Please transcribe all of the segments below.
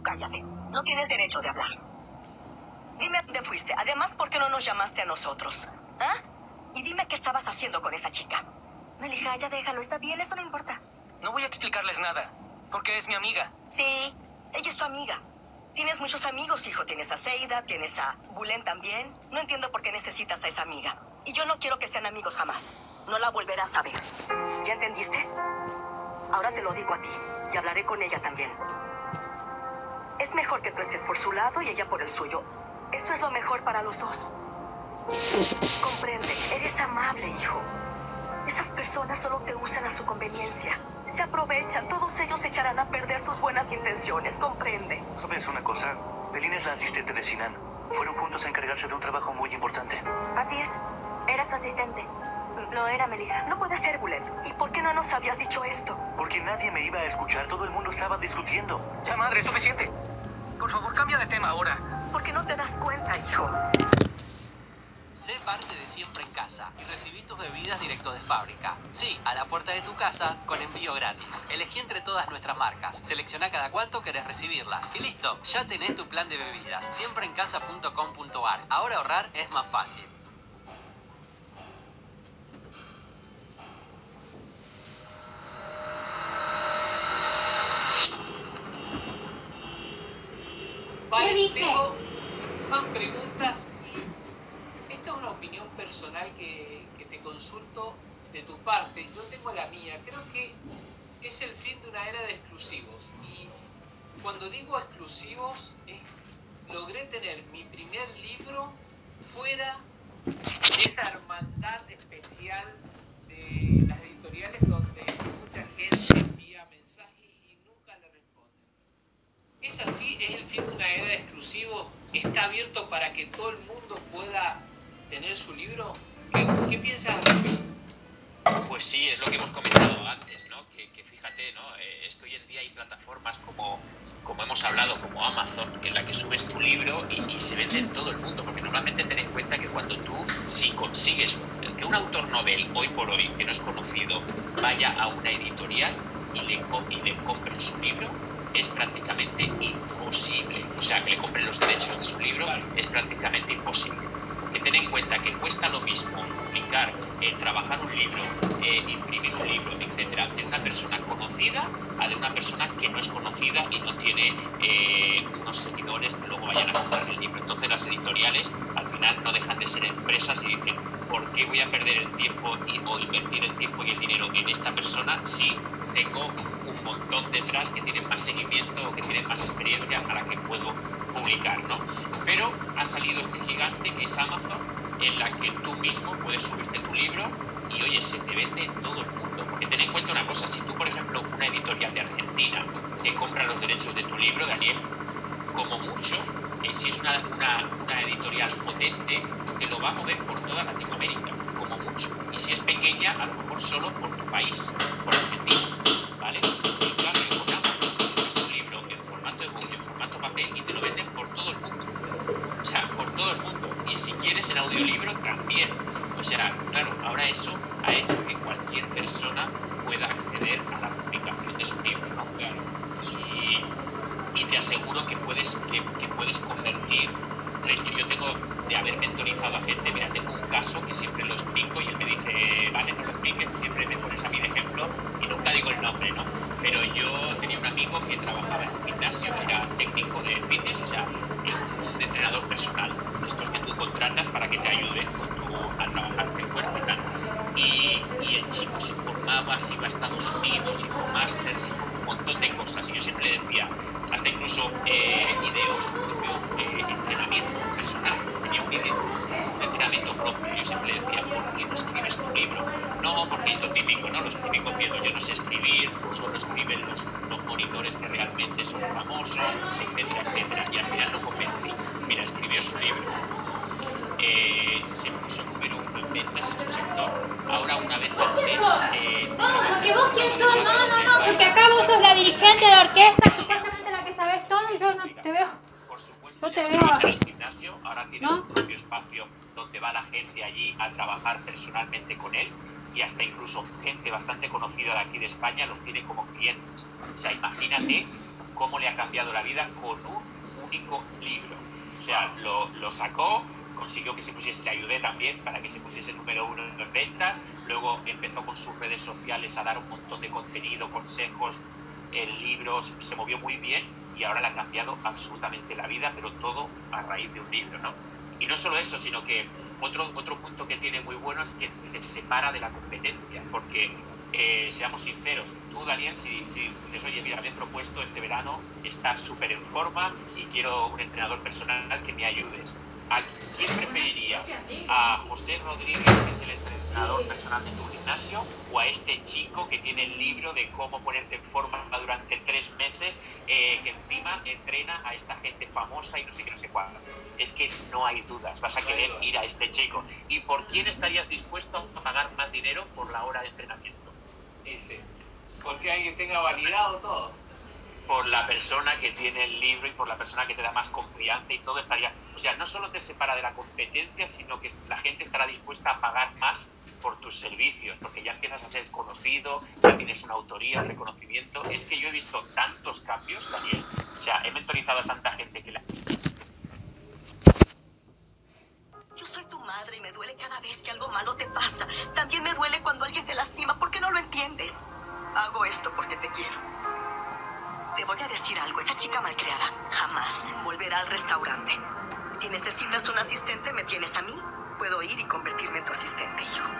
Tú cállate. No tienes derecho de hablar. Dime a dónde fuiste. Además, ¿por qué no nos llamaste a nosotros? ¿Ah? Y dime qué estabas haciendo con esa chica. Melija, ya déjalo, está bien, eso no importa. No voy a explicarles nada, porque es mi amiga. Sí, ella es tu amiga. Tienes muchos amigos, hijo. Tienes a Seida, tienes a Bulen también. No entiendo por qué necesitas a esa amiga. Y yo no quiero que sean amigos jamás. No la volverás a ver. ¿Ya entendiste? Ahora te lo digo a ti. Y hablaré con ella también. Es mejor que tú estés por su lado y ella por el suyo. Eso es lo mejor para los dos. Comprende, eres amable, hijo. Esas personas solo te usan a su conveniencia. Se aprovechan, todos ellos echarán a perder tus buenas intenciones, comprende. ¿Sabes una cosa? Belina es la asistente de Sinan. Fueron juntos a encargarse de un trabajo muy importante. Así es, era su asistente. Lo era, Melija. No puede ser, Bulet. ¿Y por qué no nos habías dicho esto? Porque nadie me iba a escuchar, todo el mundo estaba discutiendo. Ya, madre, es suficiente. Por favor, cambia de tema ahora. ¿Por qué no te das cuenta, hijo? Sé parte de Siempre en Casa y recibí tus bebidas directo de fábrica. Sí, a la puerta de tu casa con envío gratis. Elegí entre todas nuestras marcas. Selecciona cada cuánto querés recibirlas. Y listo, ya tenés tu plan de bebidas. Siempreencasa.com.ar. Ahora ahorrar es más fácil. Vale, ¿Qué dice? Tengo más preguntas y esta es una opinión personal que, te consulto de tu parte. Yo tengo la mía. Creo que es el fin de una era de exclusivos. Y cuando digo exclusivos, es, logré tener mi primer libro fuera de esa hermandad especial de las editoriales donde mucha gente envía mensajes y nunca le responden. ¿Es así? ¿Es el fin de una era de exclusivos? ¿Está abierto para que todo el mundo pueda tener su libro? ¿Qué, qué piensas? Pues sí, es lo que hemos comentado antes, ¿no? Que, que fíjate, ¿no? Eh, hoy en día hay plataformas como, como hemos hablado, como Amazon, en la que subes tu libro y, se vende en todo el mundo, porque normalmente ten en cuenta que cuando tú, si consigues que un autor novel, hoy por hoy, que no es conocido, vaya a una editorial y le, y le compren su libro, es prácticamente imposible. O sea, que le compren los derechos de su libro es prácticamente imposible. Porque ten en cuenta que cuesta lo mismo publicar, eh, trabajar un libro, eh, imprimir un libro, etcétera, de una persona conocida a de una persona que no es conocida y no tiene eh, unos seguidores que luego vayan a comprar el libro. Entonces las editoriales al final no dejan de ser empresas y dicen, ¿por qué voy a perder el tiempo y, o invertir el tiempo y el dinero en esta persona si tengo un montón detrás que tienen más seguimiento o que tienen más experiencia a la que puedo publicar, ¿no? Pero ha salido este gigante que es Amazon, en la que tú mismo puedes subirte tu libro y oye, se te vende en todo el mundo. Porque ten en cuenta una cosa, si tú, por ejemplo, una editorial de Argentina te compra los derechos de tu libro, Daniel, como mucho, eh, si es una, una, editorial potente, te lo va a mover por toda Latinoamérica, como mucho. Y si es pequeña, a lo mejor solo por tu país, por Argentina, ¿vale? En cambio, con Amazon, tu libro en formato ebook, en y te lo venden por todo el mundo. O sea, por todo el mundo. Y si quieres en audiolibro, también. O sea, claro, ahora eso ha hecho que cualquier persona pueda acceder a la publicación de su libro, ¿no? Claro. y, y te aseguro que puedes, que, que puedes convertir. Yo, tengo de haber mentorizado a gente, mira, tengo un caso que siempre lo explico y él me dice, vale, no lo expliques, siempre me pones a mí de ejemplo y nunca digo el nombre, ¿no? Pero yo tenía un amigo que trabajaba en técnico de fitness, o sea, un, entrenador personal, estos que tú contratas para que te ayuden con tu, a trabajar el cuerpo y tal. Y, y el chico se formaba, se iba a Estados Unidos, hizo másters, un montón de cosas. Y yo siempre le decía, hasta incluso eh, ideó su propio eh, entrenamiento personal. Tenía un vídeo, un entrenamiento propio. Yo siempre le decía, ¿por qué no escribes tu libro? No, porque es lo típico, ¿no? Los típicos miedos. Yo no sé escribir, solo escriben los, los monitores que realmente son famosos, etcétera, etcétera. Y al final lo convencí. Mira, escribió su libro, eh, se puso número uno en ventas en su sector. Ahora una vez al mes. Eh, trabaja Porque en vos quién sos, no, no, no, porque acá vos sos la dirigente de orquesta, supuestamente la que sabes todo y yo no te veo. Por supuesto, ya te no veo- en el gimnasio, ahora tiene ¿No? su propio espacio donde va la gente allí a trabajar personalmente con él. Y hasta incluso gente bastante conocida de aquí de España los tiene como clientes. O sea, imagínate cómo le ha cambiado la vida con un único libro. O sea, lo, lo sacó, consiguió que se pusiese, le ayudé también para que se pusiese número uno en ventas, luego empezó con sus redes sociales a dar un montón de contenido, consejos, en libros, se movió muy bien y ahora le ha cambiado absolutamente la vida, pero todo a raíz de un libro, ¿no? Y no solo eso, sino que otro, otro punto que tiene muy bueno es que te separa de la competencia, porque eh, seamos sinceros, tú Daniel, si, si dices, oye, mira, me he propuesto este verano estar súper en forma y quiero un entrenador personal que me ayudes. ¿A quién preferirías? ¿A José Rodríguez, que es el entrenador personal de tu gimnasio? ¿O a este chico que tiene el libro de cómo ponerte en forma durante tres meses, eh, que encima entrena a esta gente famosa y no sé qué, no sé cuándo? Es que no hay dudas, vas a querer ir a este chico. ¿Y por quién estarías dispuesto a pagar más dinero por la hora de entrenamiento? Ese. Porque alguien tenga validado todo. por la persona que tiene el libro y por la persona que te da más confianza y todo estaría, o sea, no solo te separa de la competencia, sino que la gente estará dispuesta a pagar más por tus servicios, porque ya empiezas a ser conocido, ya tienes una autoría, reconocimiento. Es que yo he visto tantos cambios, Daniel, o sea, he mentorizado a tanta gente que la... Yo soy tu madre y me duele cada vez que algo malo te pasa. También me duele cuando alguien te lastima. ¿Por qué no lo entiendes? Hago esto porque te quiero. Te voy a decir algo. Esa chica malcriada jamás volverá al restaurante. Si necesitas un asistente, me tienes a mí. Puedo ir y convertirme en tu asistente, hijo.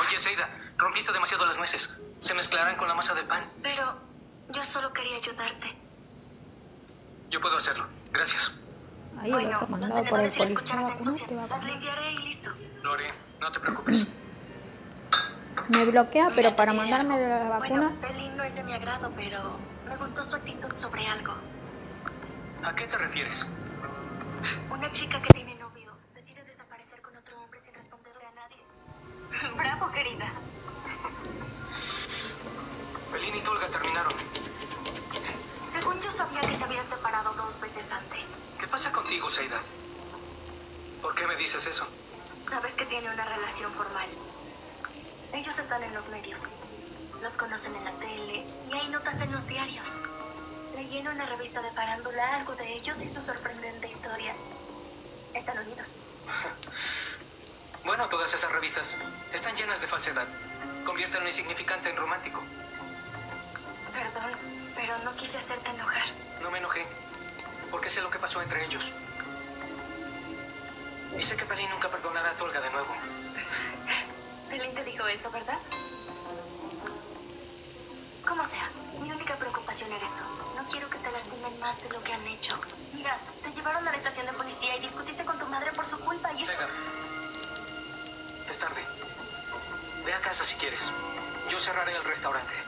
Oye, Seida, rompiste demasiado las nueces. Se mezclarán con la masa del pan. Pero yo solo quería ayudarte. Yo puedo hacerlo. Gracias. Ahí Bueno, los mandado por el tenedores las policía cucharas se ensucian. Las limpiaré y listo. Lo haré. No te preocupes. Me bloquea, pero para mandarme algo. la vacuna. Bueno, Pelín no es de mi agrado, pero me gustó su actitud sobre algo. ¿A qué te refieres? Una chica que tiene novio decide desaparecer con otro hombre sin responderle a nadie. Bravo, querida. Pelín y Tolga terminaron. Sabía que se habían separado dos veces antes. ¿Qué pasa contigo, Seida? ¿Por qué me dices eso? Sabes que tiene una relación formal. Ellos están en los medios. Los conocen en la tele y hay notas en los diarios. Leí en una revista de farándula algo de ellos y su sorprendente historia. Están unidos. Bueno, todas esas revistas están llenas de falsedad. Convierten lo insignificante en romántico. Pero no quise hacerte enojar. No me enojé, porque sé lo que pasó entre ellos. Y sé que Pelín nunca perdonará a Tolga de nuevo. Pelín te dijo eso, ¿verdad? Como sea, mi única preocupación eres tú. No quiero que te lastimen más de lo que han hecho. Mira, te llevaron a la estación de policía y discutiste con tu madre por su culpa y eso... Es tarde. Ve a casa si quieres. Yo cerraré el restaurante.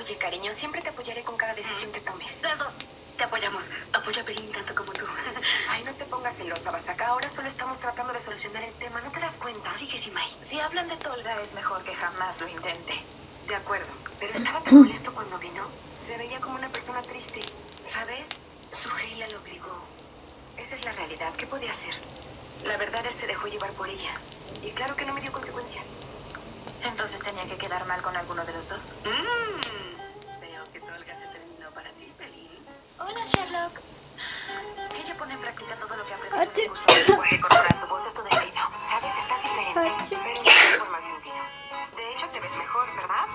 Oye, cariño, siempre te apoyaré con cada decisión que tomes. Las dos. Te apoyamos. Apoya a Pelín tanto como tú. Ay, no te pongas celosa, Basaka. Ahora solo estamos tratando de solucionar el tema. ¿No te das cuenta? Sigue, Simai. Si hablan de Tolga, es mejor que jamás lo intente. De acuerdo. Pero estaba tan molesto cuando vino. Se veía como una persona triste. ¿Sabes? Suheila lo obligó. Esa es la realidad. ¿Qué podía hacer? La verdad, él se dejó llevar por ella. Y claro que no me dio consecuencias. Entonces tenía que quedar mal con alguno de los dos. Mmm. Veo que Tolga se terminó para ti, Pelín. Hola, Sherlock. Ella pone en práctica todo lo que aprendió en el curso de lenguaje corporal. Tu voz es tu destino. Sabes, estás diferente, Achí. pero no es por mal sentido. De hecho, te ves mejor, ¿verdad?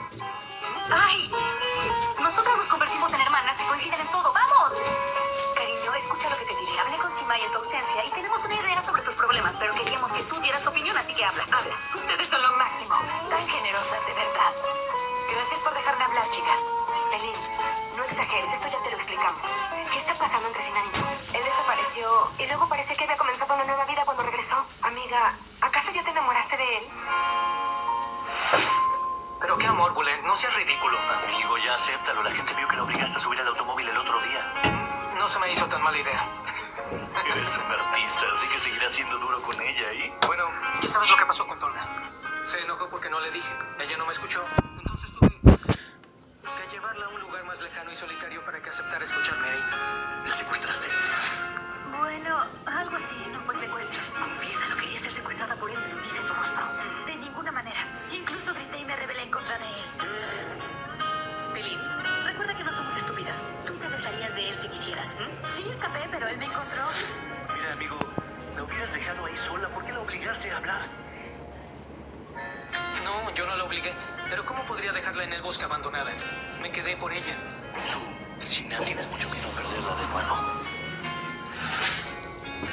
¡Ay! Nosotras nos convertimos en hermanas que coinciden en todo. ¡Vamos! Cariño, escucha lo que te diré. Hablé con Simay en tu ausencia y tenemos una idea sobre tus problemas, pero queríamos que tú dieras tu opinión, así que habla, habla. Lo máximo. Tan generosas, de verdad. Gracias por dejarme hablar, chicas. Pelín, no exageres, esto ya te lo explicamos. ¿Qué está pasando entre Sinan y? Él desapareció y luego parece que había comenzado una nueva vida cuando regresó. Amiga, ¿acaso ya te enamoraste de él? Pero qué amor, Bullet, no seas ridículo. Amigo, ya acéptalo. La gente vio que la obligaste a subir al automóvil el otro día. No se me hizo tan mala idea. Eres un artista, así que seguirás siendo duro con ella, ¿y? Bueno, ya sabes lo que pasó con Tolga. Se enojó porque no le dije. Ella no me escuchó. Entonces tuve que llevarla a un lugar más lejano y solitario para que aceptara escucharme ahí. ¿La secuestraste? Bueno, algo así, no fue secuestro. Confiésalo, quería ser secuestrada por él. Lo dice tu rostro. De ninguna manera. Incluso grité y me rebelé en contra de él. Pelín, recuerda que no somos estúpidas. Tú te desharías de él si quisieras. Sí, escapé, pero él me encontró. Mira, amigo, la hubieras dejado ahí sola. ¿Por qué la obligaste a hablar? No, no obligué. Pero ¿cómo podría dejarla en el bosque abandonada? Me quedé por ella. Tú, Sinan, tienes mucho miedo a perderla de nuevo.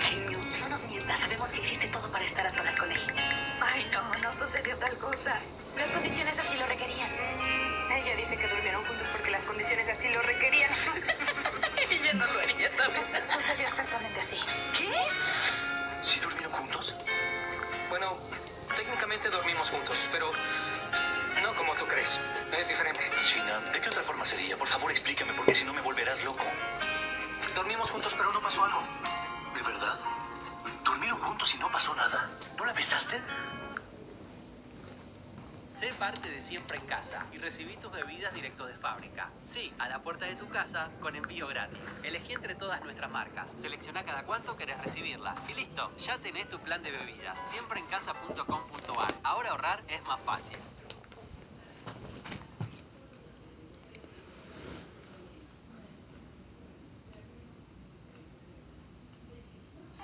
Cariño, no nos mientas. Sabemos que hiciste todo para estar a solas con él. Ay, no, no sucedió tal cosa. Las condiciones así lo requerían. Ella dice que durmieron juntos porque las condiciones así lo requerían. Ella no lo haría, ¿sabes? Sucedió exactamente así. ¿Qué? ¿Sí durmieron juntos? Bueno, técnicamente dormimos juntos, pero no como tú crees. Es diferente. Sinan, ¿de qué otra forma sería? Por favor, explícame, porque si no me volverás loco. Dormimos juntos, pero no pasó algo. ¿De verdad? ¿Durmieron juntos y no pasó nada? ¿No la besaste? Sé parte de Siempre en Casa y recibí tus bebidas directo de fábrica. Sí, a la puerta de tu casa con envío gratis. Elegí entre todas nuestras marcas. Selecciona cada cuánto querés recibirlas. Y listo, ya tenés tu plan de bebidas. Siempreencasa.com.ar. Ahora ahorrar es más fácil.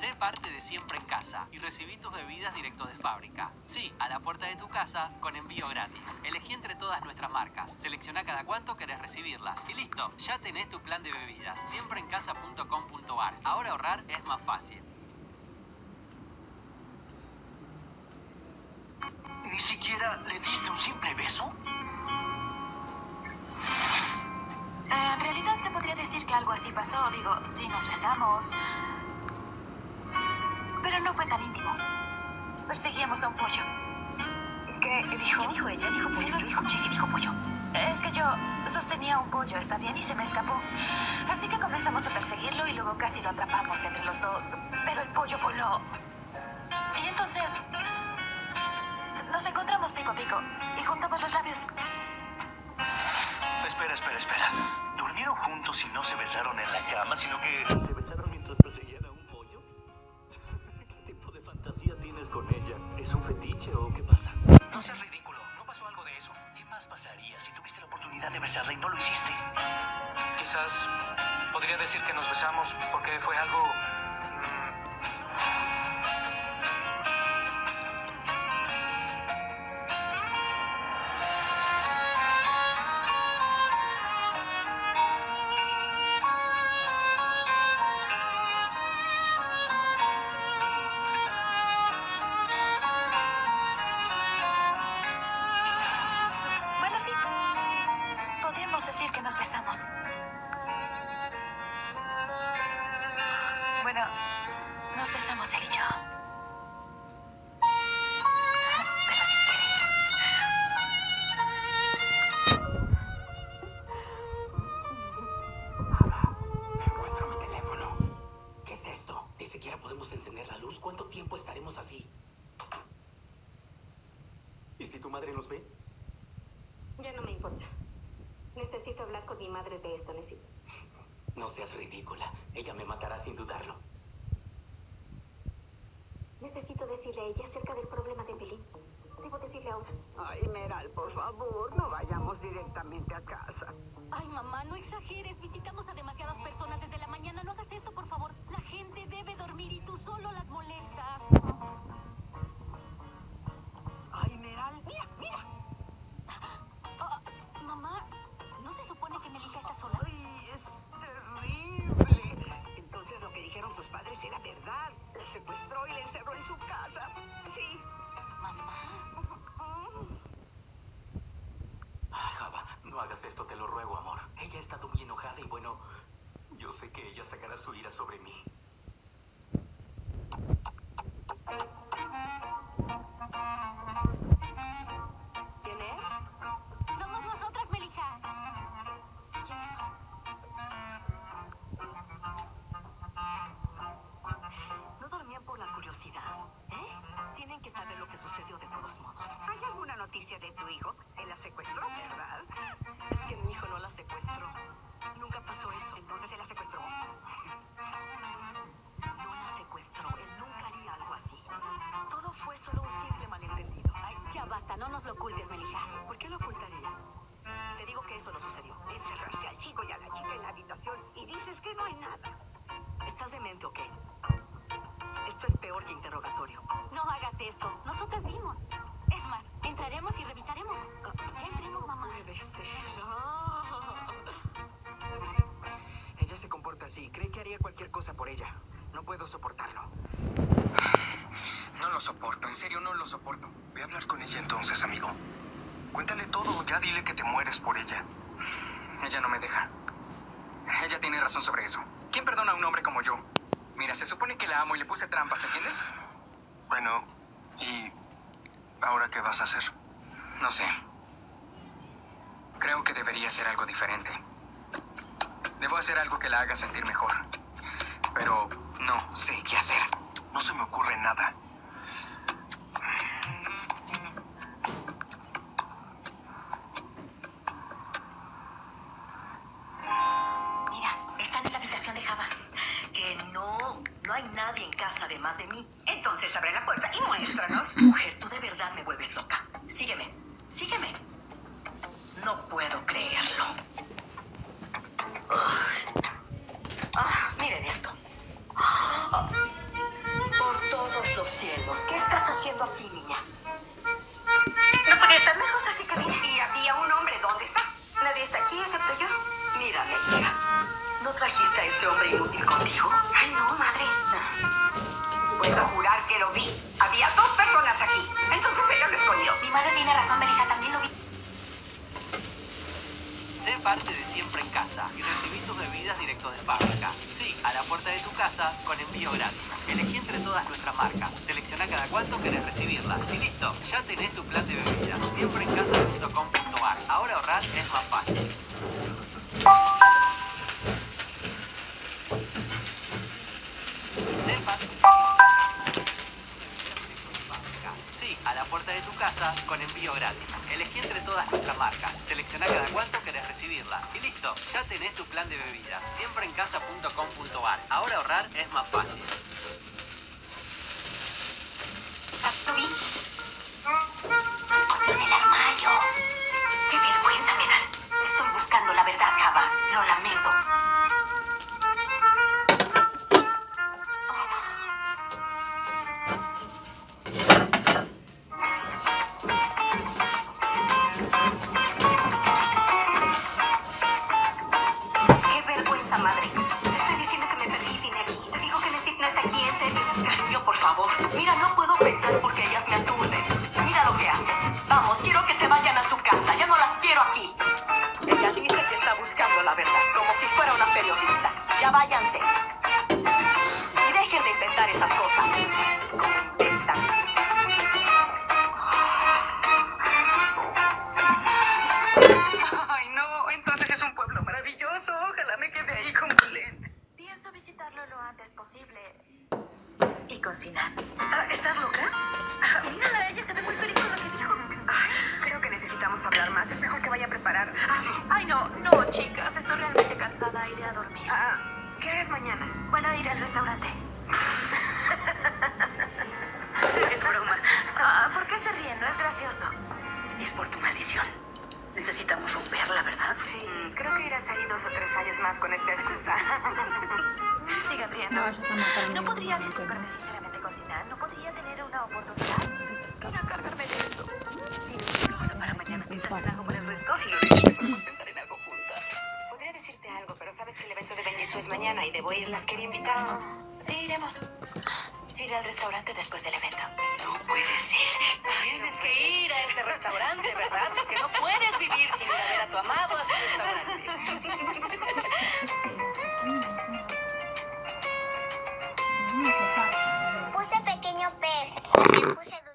Sé parte de Siempre en Casa y recibí tus bebidas directo de fábrica. Sí, a la puerta de tu casa con envío gratis. Elegí entre todas nuestras marcas. Selecciona cada cuánto querés recibirlas. Y listo, ya tenés tu plan de bebidas. Siempreencasa.com.ar. Ahora ahorrar es más fácil. ¿Ni siquiera le diste un simple beso? Eh, en realidad se podría decir que algo así pasó. Digo, sí nos besamos. Pero no fue tan íntimo. Perseguíamos a un pollo. ¿Qué dijo? ¿Qué dijo ella? Dijo pollo. Sí, Yo escuché que dijo pollo. Es que yo sostenía un pollo, ¿está bien? Y se me escapó. Así que comenzamos a perseguirlo y luego casi lo atrapamos entre los dos. Pero el pollo voló. Y entonces nos encontramos pico a pico y juntamos los labios. Espera, espera, espera. ¿Durmieron juntos y no se besaron en la cama, sino que de. No seas ridícula. Ella me matará sin dudarlo. Necesito decirle a ella acerca del problema de Pelín. Debo decirle ahora. Ay, Meral, por favor, no vayamos directamente a casa. Ay, mamá, no exageres. Visitamos a demasiadas personas desde la mañana. No hagas esto, por favor. La gente debe dormir y tú solo las lo ocultes, Melija. ¿Por qué lo ocultaría? Te digo que eso no sucedió. Encerraste al chico y a la chica en la habitación y dices que no hay nada. Estás demente, ¿ok? Esto es peor que interrogatorio. No hagas esto. Nosotras vimos. Es más, entraremos y revisaremos. Ya entremos, mamá. Puede ser. Ah. Ella se comporta así. Cree que haría cualquier cosa por ella. No puedo soportarlo. No lo soporto, en serio no lo soporto. Ve a hablar con ella entonces, amigo. Cuéntale todo, ya dile que te mueres por ella. Ella no me deja. Ella tiene razón sobre eso. ¿Quién perdona a un hombre como yo? Mira, se supone que la amo y le puse trampas, ¿entiendes? Bueno, ¿y ahora qué vas a hacer? No sé. Creo que debería hacer algo diferente. Debo hacer algo que la haga sentir mejor. Pero no sé qué hacer. No se me ocurre nada. Además de mí. Entonces abre la puerta y muéstranos. Mujer, tú de verdad me vuelves loca. Sígueme. Sígueme. No puedo creerlo. Ah, miren esto. Ah, por todos los cielos. ¿Qué estás haciendo aquí, niña? No podía estar lejos, así que vine. Y había un hombre. ¿Dónde está? Nadie está aquí excepto yo. Mírame, hija. ¿No trajiste a ese hombre inútil contigo? Ay, no, madre. Puedo jurar que lo vi. Había dos personas aquí. Entonces ella lo escondió. Mi madre tiene razón, Melija, también lo vi. Sé parte de Siempre en Casa y recibí tus bebidas directo de fábrica. Sí, a la puerta de tu casa con envío gratis. Elegí entre todas nuestras marcas. Selecciona cada cuánto querés recibirlas. Y listo, ya tenés tu plan de bebidas. Siempreencasa.com.ar. Ahora ahorrar es más fácil. Entre todas nuestras marcas. Selecciona cada cuánto querés recibirlas. Y listo, ya tenés tu plan de bebidas. Siempreencasa.com.ar. Ahora ahorrar es más fácil. Con Sinan. Ah, ¿Estás loca? Ah, mírala, ella se ve muy feliz con lo que dijo. Ay, creo que necesitamos hablar más. Es mejor que vaya a preparar. Ah, sí. Ay, no, no, chicas. Estoy realmente cansada. Iré a dormir. Ah, ¿Qué harás mañana? Bueno, iré al restaurante. Es broma. Ah, ¿Por qué se ríen? No es gracioso. Es por tu maldición. Necesitamos romperla, ¿verdad? Sí. Creo que irás ahí dos o tres años más con esta excusa. Sigan riendo. No vayas a matar a ¿No mi podría disculparme sinceramente con Sinan? ¿No podría tener una oportunidad? Ven a cargarme de eso. Excusa para mañana. ¿Piensas en algo para el resto? Si lo podemos pensar en algo juntas. Podría decirte algo, pero sabes que el evento de Benjisu es mañana y debo ir. Las quería invitar. Sí, iremos ir al restaurante después del evento. No puede ser. Tienes que ir a ese restaurante, ¿verdad? Porque no puedes vivir sin ir a ver a tu amado a su restaurante. Puse pequeño pez. Puse